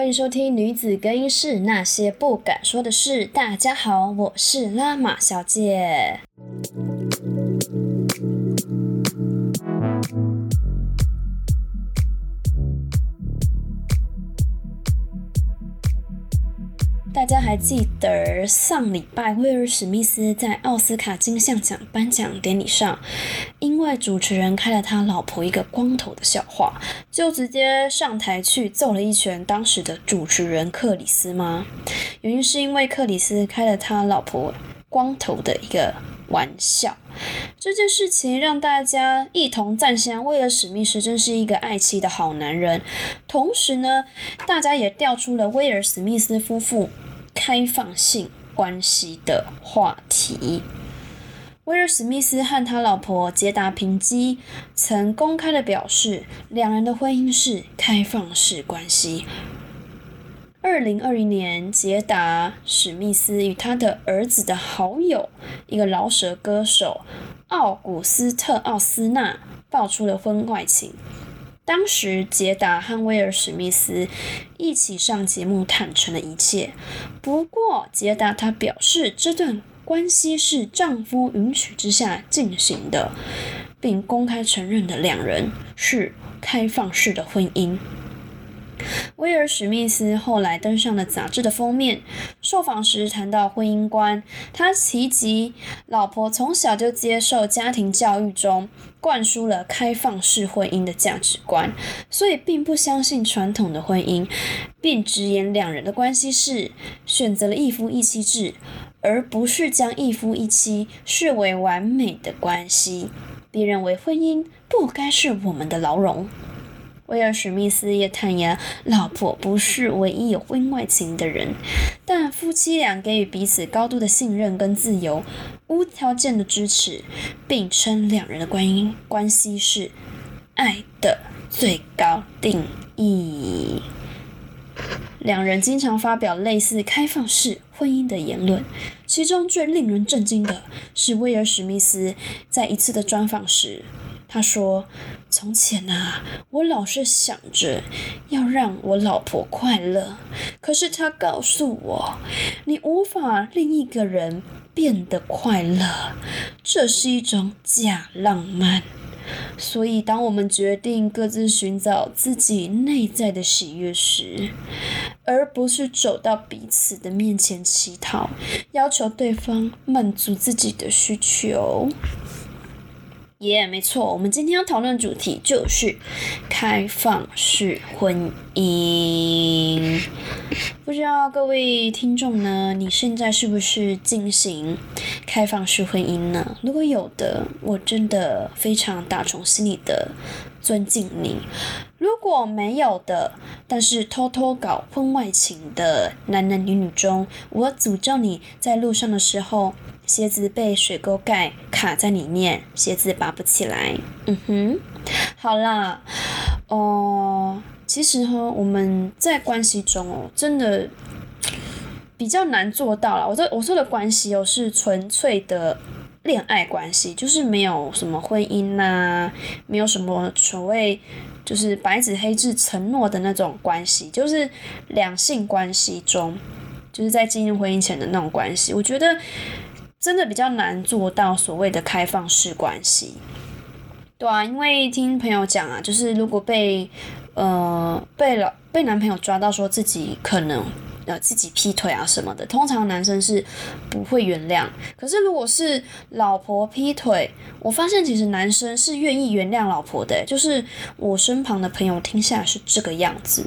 欢迎收听《女子更衣室那些不敢说的事》。大家好，我是拉玛小姐。大家还记得上礼拜威尔史密斯在奥斯卡金像奖颁奖典礼上，因为主持人开了他老婆一个光头的笑话，就直接上台去揍了一拳当时的主持人克里斯吗？原因是因为克里斯开了他老婆光头的一个玩笑。这件事情让大家一同赞赏威尔史密斯真是一个爱妻的好男人。同时呢，大家也调出了威尔史密斯夫妇开放性关系的话题。威尔史密斯和他老婆杰达平基曾公开的表示，两人的婚姻是开放式关系。二零二一年，杰达史密斯与他的儿子的好友，一个饶舌歌手奥古斯特奥斯纳爆出了婚外情。当时，杰达和威尔史密斯一起上节目坦诚了一切。不过，杰达她表示，这段关系是丈夫允许之下进行的，并公开承认的两人是开放式的婚姻。威尔史密斯后来登上了杂志的封面，受访时谈到婚姻观，他提及老婆从小就接受家庭教育中灌输了开放式婚姻的价值观，所以并不相信传统的婚姻，并直言两人的关系是选择了一夫一妻制，而不是将一夫一妻视为完美的关系，并认为婚姻不该是我们的牢笼。威尔史密斯也坦言，老婆不是唯一有婚外情的人，但夫妻俩给予彼此高度的信任跟自由，无条件的支持，并称两人的关姻关系是爱的最高定义。两人经常发表类似开放式婚姻的言论，其中最令人震惊的是威尔史密斯在一次的专访时。他说：“从前啊，我老是想着要让我老婆快乐，可是他告诉我，你无法令一个人变得快乐，这是一种假浪漫。所以，当我们决定各自寻找自己内在的喜悦时，而不是走到彼此的面前乞讨，要求对方满足自己的需求。”耶，没错，我们今天要讨论主题就是开放式婚姻。不知道各位听众呢，你现在是不是进行开放式婚姻呢？如果有的，我真的非常打从心里的尊敬你；如果没有的，但是偷偷搞婚外情的男男女女中，我诅咒你在路上的时候。鞋子被水沟盖卡在里面，鞋子拔不起来。嗯哼，好啦，哦，其实哈，我们在关系中哦，真的比较难做到了。我这我说的关系哦，是纯粹的恋爱关系，就是没有什么婚姻呐，没有什么所谓就是白纸黑字承诺的那种关系，就是两性关系中，就是在进入婚姻前的那种关系。我觉得。真的比较难做到所谓的开放式关系，对啊，因为听朋友讲啊，就是如果被呃被老被男朋友抓到说自己可能呃自己劈腿啊什么的，通常男生是不会原谅。可是如果是老婆劈腿，我发现其实男生是愿意原谅老婆的，就是我身旁的朋友听下来是这个样子。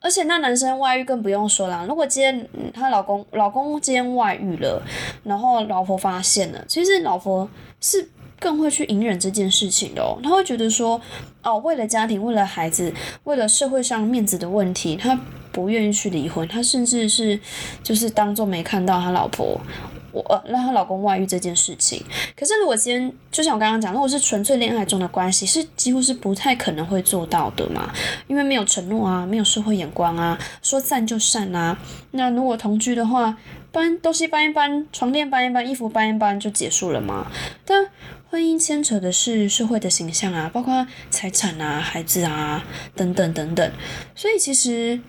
而且那男生外遇更不用说了。如果今天他老公老公今天外遇了，然后老婆发现了，其实老婆是更会去隐忍这件事情的他。会觉得说，哦，为了家庭，为了孩子，为了社会上面子的问题，他不愿意去离婚。他甚至是就是当做没看到他老婆。我让她老公外遇这件事情，可是如果今天就像我刚刚讲，如果是纯粹恋爱中的关系，是几乎是不太可能会做到的嘛，因为没有承诺啊，没有社会眼光啊，说散就散啊。那如果同居的话，搬东西搬一搬，床垫搬一搬，衣服搬一搬就结束了嘛。但婚姻牵扯的是社会的形象啊，包括财产啊、孩子啊等等等等，所以其实。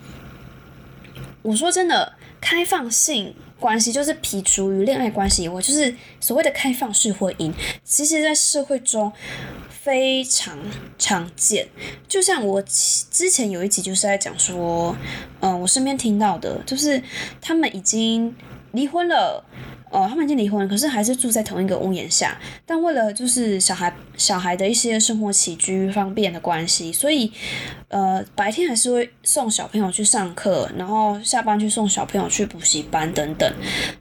我说真的，开放性关系就是撇除于恋爱关系以外，就是所谓的开放式婚姻，其实在社会中非常常见。就像我之前有一集就是在讲说，嗯，我身边听到的，就是他们已经离婚了。呃，他们已经离婚了，可是还是住在同一个屋檐下。但为了就是小孩小孩的一些生活起居方便的关系，所以呃白天还是会送小朋友去上课，然后下班去送小朋友去补习班等等。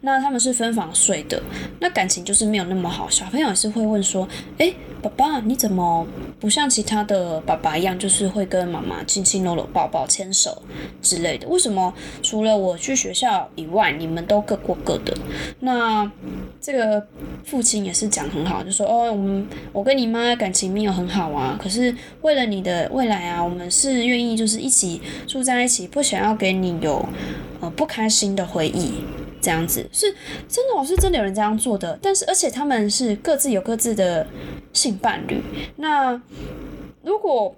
那他们是分房睡的，那感情就是没有那么好。小朋友也是会问说：“诶，爸爸你怎么不像其他的爸爸一样，就是会跟妈妈亲亲搂搂抱抱牵手之类的？为什么除了我去学校以外，你们都各过各的？”那那这个父亲也是讲很好，就说哦，我们我跟你妈感情没有很好啊，可是为了你的未来啊，我们是愿意就是一起住在一起，不想要给你有呃不开心的回忆，这样子是真的，我是真的有人这样做的，但是而且他们是各自有各自的性伴侣，那如果。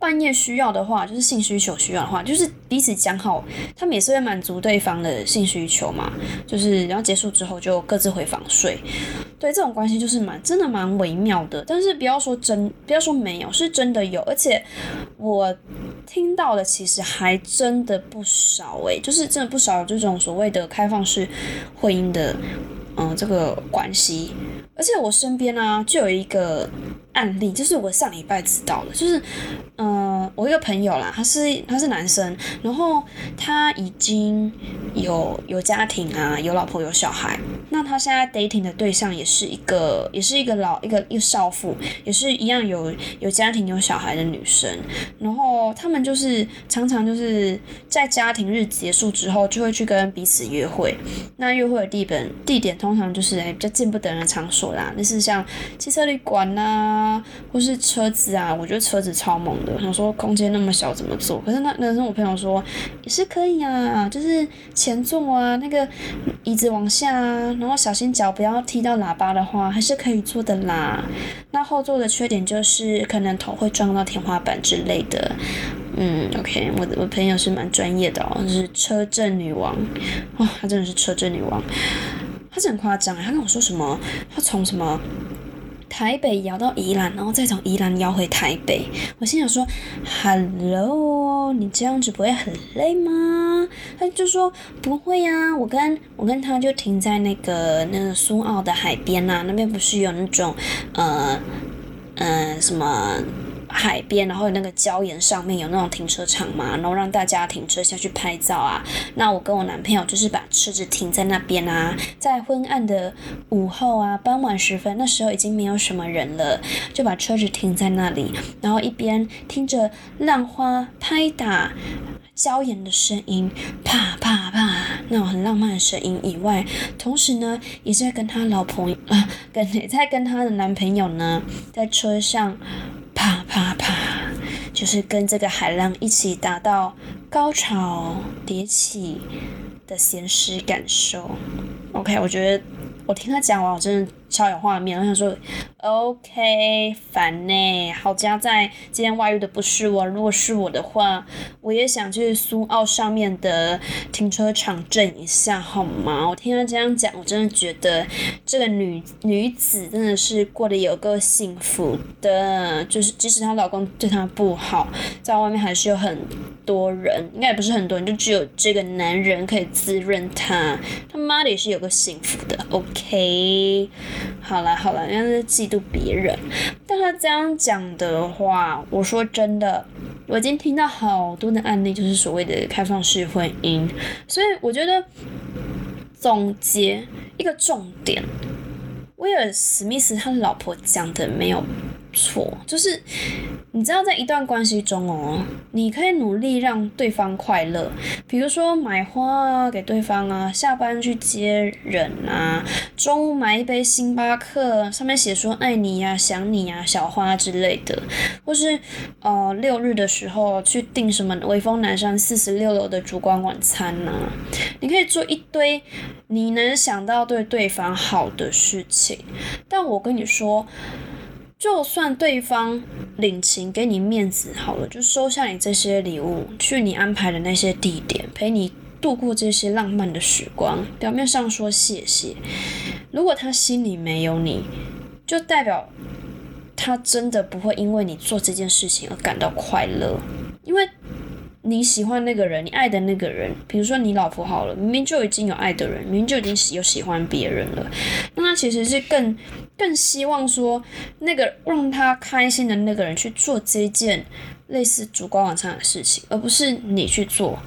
半夜需要的话，就是性需求需要的话，就是彼此讲好，他们也是会满足对方的性需求嘛。就是然后结束之后就各自回房睡。对，这种关系就是蛮真的蛮微妙的。但是不要说真，不要说没有，是真的有。而且我听到的其实还真的不少诶，就是真的不少这种所谓的开放式婚姻的。嗯，这个关系，而且我身边呢就有一个案例，就是我上礼拜知道的，就是，嗯，我一个朋友啦，他是他是男生，然后他已经有有家庭啊，有老婆有小孩，那他现在 dating 的对象也是一个，也是一个老一个一个少妇，也是一样有有家庭有小孩的女生，然后他们就是常常就是在家庭日结束之后，就会去跟彼此约会，那约会的地本地点。通常就是诶比较见不得人的场所啦，那是像汽车旅馆呐，或是车子啊。我觉得车子超猛的，想说空间那么小怎么坐？可是那那时候我朋友说也是可以啊，就是前座啊，那个椅子往下啊，然后小心脚不要踢到喇叭的话，还是可以坐的啦。那后座的缺点就是可能头会撞到天花板之类的。嗯，OK，我的我朋友是蛮专业的哦，是车震女王，哇，她真的是车震女王。他是很夸张他跟我说什么？他从什么台北摇到宜兰，然后再从宜兰摇回台北。我心想说：“Hello，你这样子不会很累吗？”他就说：“不会呀，我跟我跟他就停在那个那个苏澳的海边呐，那边不是有那种呃呃什么？”海边，然后有那个礁岩上面有那种停车场嘛，然后让大家停车下去拍照啊。那我跟我男朋友就是把车子停在那边啊，在昏暗的午后啊，傍晚时分，那时候已经没有什么人了，就把车子停在那里，然后一边听着浪花拍打礁岩的声音，啪啪啪那种很浪漫的声音以外，同时呢，也在跟他老朋友啊，跟也 在跟他的男朋友呢，在车上。啪啪啪，就是跟这个海浪一起达到高潮迭起的咸湿感受。OK，我觉得我听他讲完，我真的。超有画面，我想说，OK，烦呢。好家在今天外遇的不是我，如果是我的话，我也想去苏澳上面的停车场震一下，好吗？我听他这样讲，我真的觉得这个女女子真的是过得有够幸福的，就是即使她老公对她不好，在外面还是有很多人，应该也不是很多人，就只有这个男人可以滋润她，他妈的也是有个幸福的，OK。好了好了，人家是嫉妒别人，但他这样讲的话，我说真的，我已经听到好多的案例，就是所谓的开放式婚姻，所以我觉得总结一个重点，威尔史密斯他老婆讲的没有。错，就是你知道，在一段关系中哦，你可以努力让对方快乐，比如说买花啊给对方啊，下班去接人啊，中午买一杯星巴克，上面写说爱你呀、想你呀、小花之类的，或是呃六日的时候去订什么威风南山四十六楼的烛光晚餐呐，你可以做一堆你能想到对对方好的事情，但我跟你说。就算对方领情给你面子好了，就收下你这些礼物，去你安排的那些地点，陪你度过这些浪漫的时光，表面上说谢谢，如果他心里没有你，就代表他真的不会因为你做这件事情而感到快乐，因为。你喜欢那个人，你爱的那个人，比如说你老婆好了，明明就已经有爱的人，明明就已经有喜欢别人了，那他其实是更更希望说那个让他开心的那个人去做这件类似烛光晚餐的事情，而不是你去做。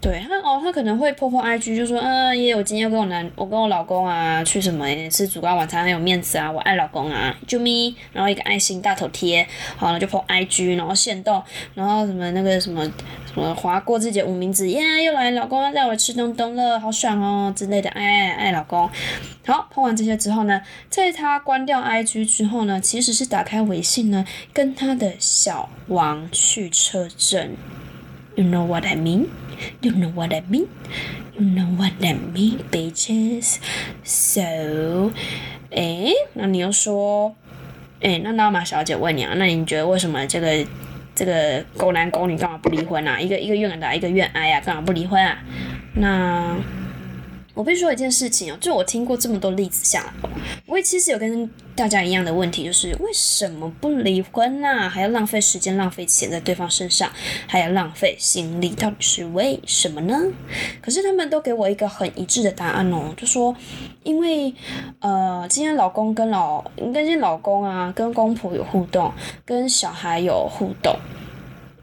对他哦，他可能会破破 IG，就说嗯，耶，我今天要跟我男，我跟我老公啊，去什么吃烛光晚餐很有面子啊，我爱老公啊，啾咪，然后一个爱心大头贴，好了就破 IG，然后现动，然后什么那个什么什么划过自己的无名指，耶，又来老公要带我吃东东了，好爽哦之类的，爱爱爱老公。好，破完这些之后呢，在他关掉 IG 之后呢，其实是打开微信呢，跟他的小王去车震。You know what I mean? You know what I mean? You know what I mean, bitches? So，哎，那你又说，哎，那娜玛小姐问你啊，那你觉得为什么这个这个狗男狗女干嘛不离婚啊？一个一个愿打，一个愿挨呀，干嘛不离婚啊？那。我必须说一件事情哦，就我听过这么多例子下来，我也其实有跟大家一样的问题，就是为什么不离婚呢？还要浪费时间、浪费钱在对方身上，还要浪费心力，到底是为什么呢？可是他们都给我一个很一致的答案哦，就说因为呃，今天老公跟老，跟今天老公啊，跟公婆有互动，跟小孩有互动。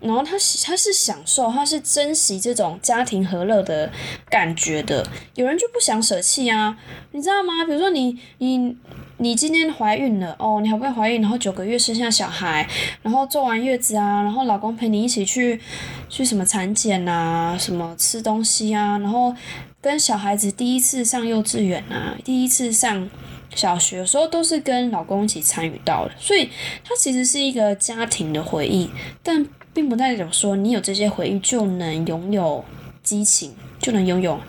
然后他他是享受，他是珍惜这种家庭和乐的感觉的。有人就不想舍弃啊，你知道吗？比如说你你你今天怀孕了哦，你好不容易怀孕，然后九个月生下小孩，然后做完月子啊，然后老公陪你一起去去什么产检啊，什么吃东西啊，然后跟小孩子第一次上幼稚园啊，第一次上小学，的时候都是跟老公一起参与到的，所以它其实是一个家庭的回忆，但。并不代表说你有这些回忆就能拥有激情，就能拥有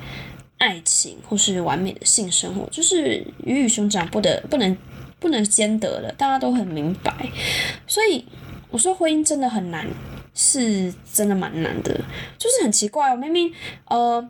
爱情或是完美的性生活，就是鱼与熊掌不得不能不能兼得的，大家都很明白。所以我说婚姻真的很难，是真的蛮难的，就是很奇怪哦。明明呃，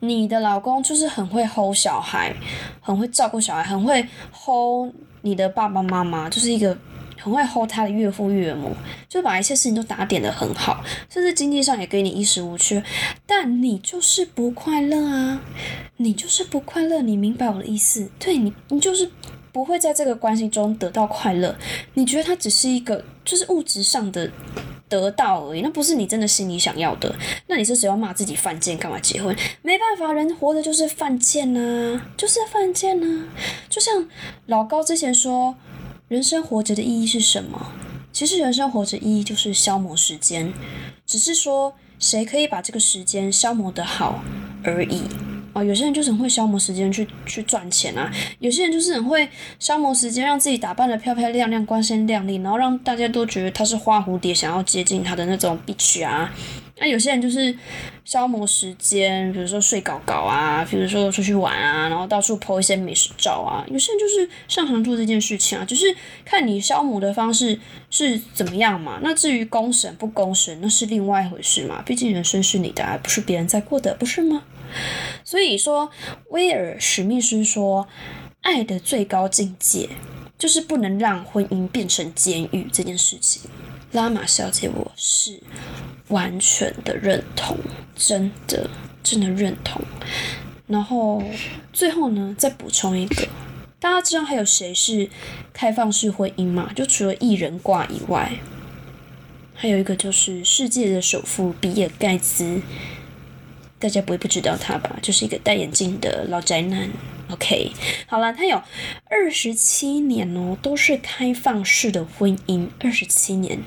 你的老公就是很会 hold 小孩，很会照顾小孩，很会 hold 你的爸爸妈妈，就是一个。很会 hold 他的岳父岳母，就把一切事情都打点的很好，甚至经济上也给你衣食无缺，但你就是不快乐啊！你就是不快乐，你明白我的意思？对你，你就是不会在这个关系中得到快乐。你觉得他只是一个就是物质上的得到而已，那不是你真的心里想要的。那你是谁要骂自己犯贱？干嘛结婚？没办法，人活着就是犯贱呐，就是犯贱呐。就像老高之前说。人生活着的意义是什么？其实人生活着意义就是消磨时间，只是说谁可以把这个时间消磨得好而已。哦，有些人就是很会消磨时间去去赚钱啊，有些人就是很会消磨时间，让自己打扮的漂漂亮亮、光鲜亮丽，然后让大家都觉得他是花蝴蝶，想要接近他的那种 bitch 啊。那有些人就是消磨时间，比如说睡搞搞啊，比如说出去玩啊，然后到处 po 一些美食照啊。有些人就是擅长做这件事情啊，就是看你消磨的方式是怎么样嘛。那至于公审不公审，那是另外一回事嘛。毕竟人生是你的，而不是别人在过的，不是吗？所以说，威尔史密斯说，爱的最高境界就是不能让婚姻变成监狱这件事情。拉玛小姐，我是。完全的认同，真的真的认同。然后最后呢，再补充一个，大家知道还有谁是开放式婚姻吗？就除了艺人挂以外，还有一个就是世界的首富比尔盖茨。大家不会不知道他吧？就是一个戴眼镜的老宅男。OK，好了，他有二十七年哦，都是开放式的婚姻，二十七年。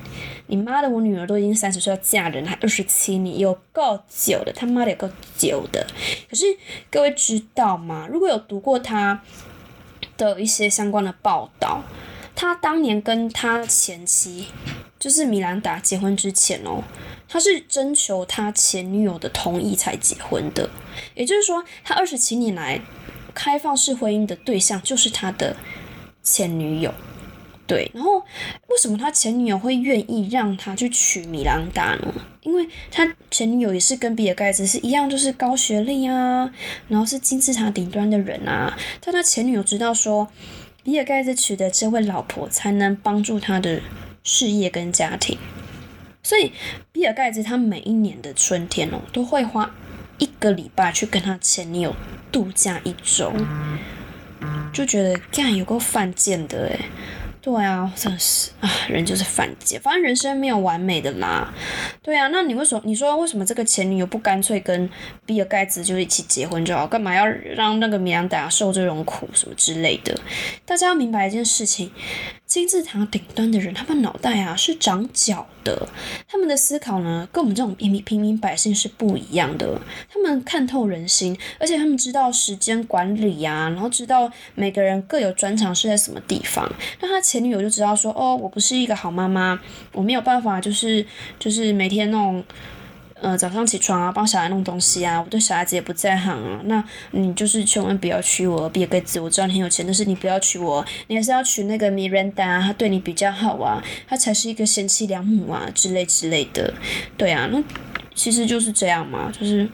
你妈的，我女儿都已经三十岁要嫁人，还二十七年，有够久的，他妈的有够久的。可是各位知道吗？如果有读过他的一些相关的报道，他当年跟他前妻，就是米兰达结婚之前哦。他是征求他前女友的同意才结婚的，也就是说，他二十七年来开放式婚姻的对象就是他的前女友。对，然后为什么他前女友会愿意让他去娶米兰达呢？因为他前女友也是跟比尔盖茨是一样，就是高学历啊，然后是金字塔顶端的人啊。但他前女友知道说，比尔盖茨娶的这位老婆才能帮助他的事业跟家庭，所以比尔盖茨他每一年的春天哦，都会花一个礼拜去跟他前女友度假一周，就觉得干有够犯贱的诶对啊，真的是啊，人就是犯贱。反正人生没有完美的啦。对啊，那你为什么？你说为什么这个前女友不干脆跟比尔盖茨就一起结婚就好？干嘛要让那个米兰达受这种苦什么之类的？大家要明白一件事情。金字塔顶端的人，他们脑袋啊是长角的，他们的思考呢跟我们这种平民平民百姓是不一样的。他们看透人心，而且他们知道时间管理呀，然后知道每个人各有专长是在什么地方。那他前前女友就知道说，哦，我不是一个好妈妈，我没有办法，就是就是每天那种。呃，早上起床啊，帮小孩弄东西啊，我对小孩子也不在行啊。那你就是千万不要娶我，比尔盖茨，我知道你很有钱，但是你不要娶我，你还是要娶那个米兰达，他对你比较好啊，他才是一个贤妻良母啊，之类之类的。对啊，那其实就是这样嘛，就是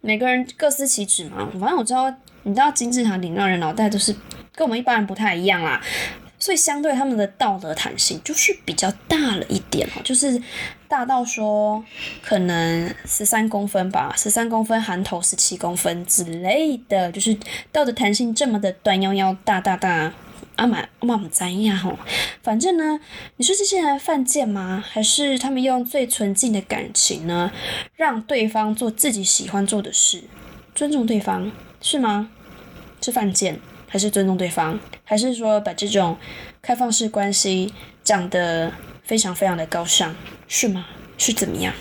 每个人各司其职嘛。反正我知道，你知道金字塔顶上人脑袋都是跟我们一般人不太一样啦。所以相对他们的道德弹性就是比较大了一点哦，就是大到说可能十三公分吧，十三公分含头十七公分之类的，就是道德弹性这么的短腰腰大大大，阿满阿满怎样吼？反正呢，你说这些人犯贱吗？还是他们用最纯净的感情呢，让对方做自己喜欢做的事，尊重对方是吗？是犯贱？还是尊重对方，还是说把这种开放式关系讲得非常非常的高尚，是吗？是怎么样？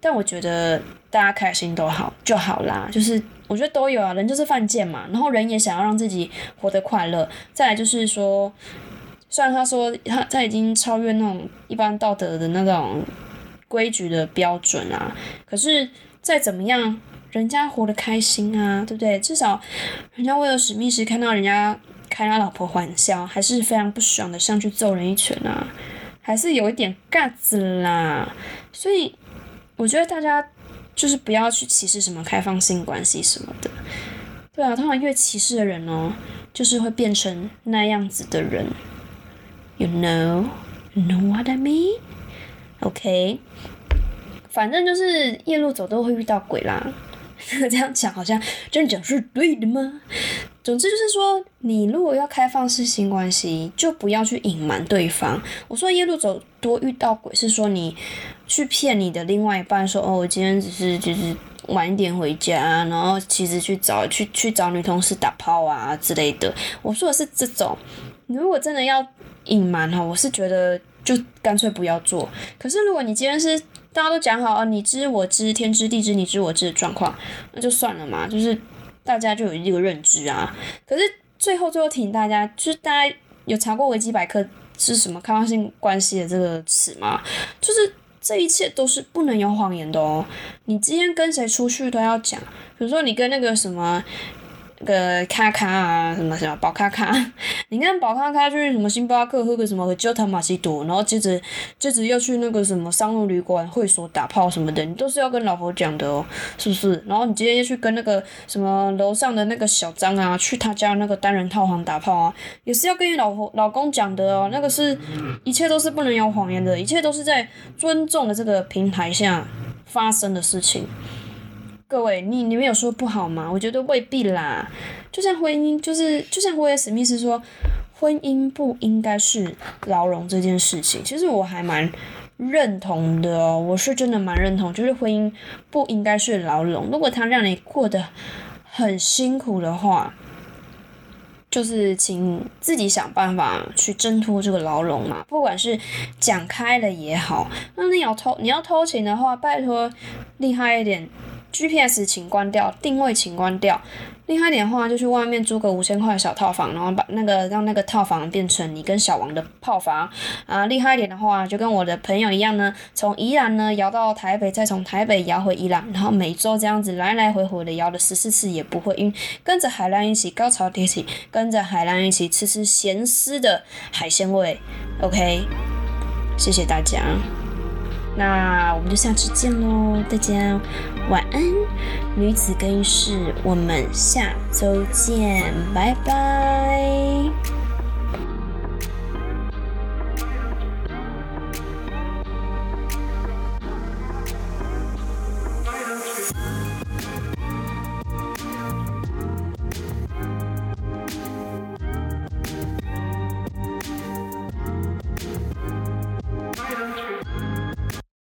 但我觉得大家开心都好就好啦，就是我觉得都有啊，人就是犯贱嘛，然后人也想要让自己活得快乐。再来就是说，虽然他说他他已经超越那种一般道德的那种规矩的标准啊，可是再怎么样。人家活得开心啊，对不对？至少，人家为了史密斯看到人家开他老婆玩笑，还是非常不爽的，上去揍人一拳啊，还是有一点 g 子啦。所以，我觉得大家就是不要去歧视什么开放性关系什么的。对啊，通常越歧视的人哦，就是会变成那样子的人。You know, you know what I mean? OK，反正就是夜路走都会遇到鬼啦。这样讲好像这样讲是对的吗？总之就是说，你如果要开放式性关系，就不要去隐瞒对方。我说夜路走多遇到鬼，是说你去骗你的另外一半，说哦，我今天只是就是晚一点回家，然后其实去找去去找女同事打炮啊之类的。我说的是这种，如果真的要隐瞒哈，我是觉得就干脆不要做。可是如果你今天是大家都讲好啊，你知我知，天知地知，你知我知的状况，那就算了嘛，就是大家就有一个认知啊。可是最后最后提醒大家，就是大家有查过维基百科是什么开放性关系的这个词吗？就是这一切都是不能有谎言的哦。你今天跟谁出去都要讲，比如说你跟那个什么。个卡卡啊，什么什么宝卡卡，你看宝卡卡去什么星巴克喝个什么焦糖玛奇朵，然后接着接着又去那个什么商务旅馆会所打炮什么的，你都是要跟老婆讲的哦，是不是？然后你今天又去跟那个什么楼上的那个小张啊，去他家那个单人套房打炮啊，也是要跟你老婆老公讲的哦，那个是一切都是不能有谎言的，一切都是在尊重的这个平台下发生的事情。各位，你你们有说不好吗？我觉得未必啦。就像婚姻，就是就像威尔史密斯说，婚姻不应该是牢笼这件事情。其实我还蛮认同的哦，我是真的蛮认同，就是婚姻不应该是牢笼。如果他让你过得很辛苦的话，就是请自己想办法去挣脱这个牢笼嘛。不管是讲开了也好，那你要偷你要偷情的话，拜托厉害一点。GPS 请关掉，定位请关掉。厉害点的话，就去外面租个五千块的小套房，然后把那个让那个套房变成你跟小王的炮房。啊，厉害一点的话，就跟我的朋友一样呢，从宜兰呢摇到台北，再从台北摇回宜兰，然后每周这样子来来回回的摇了十四次也不会晕，跟着海浪一起高潮迭起，跟着海浪一起吃吃咸湿的海鲜味。OK，谢谢大家。那我们就下次见喽，大家晚安，女子更衣室，我们下周见，拜拜。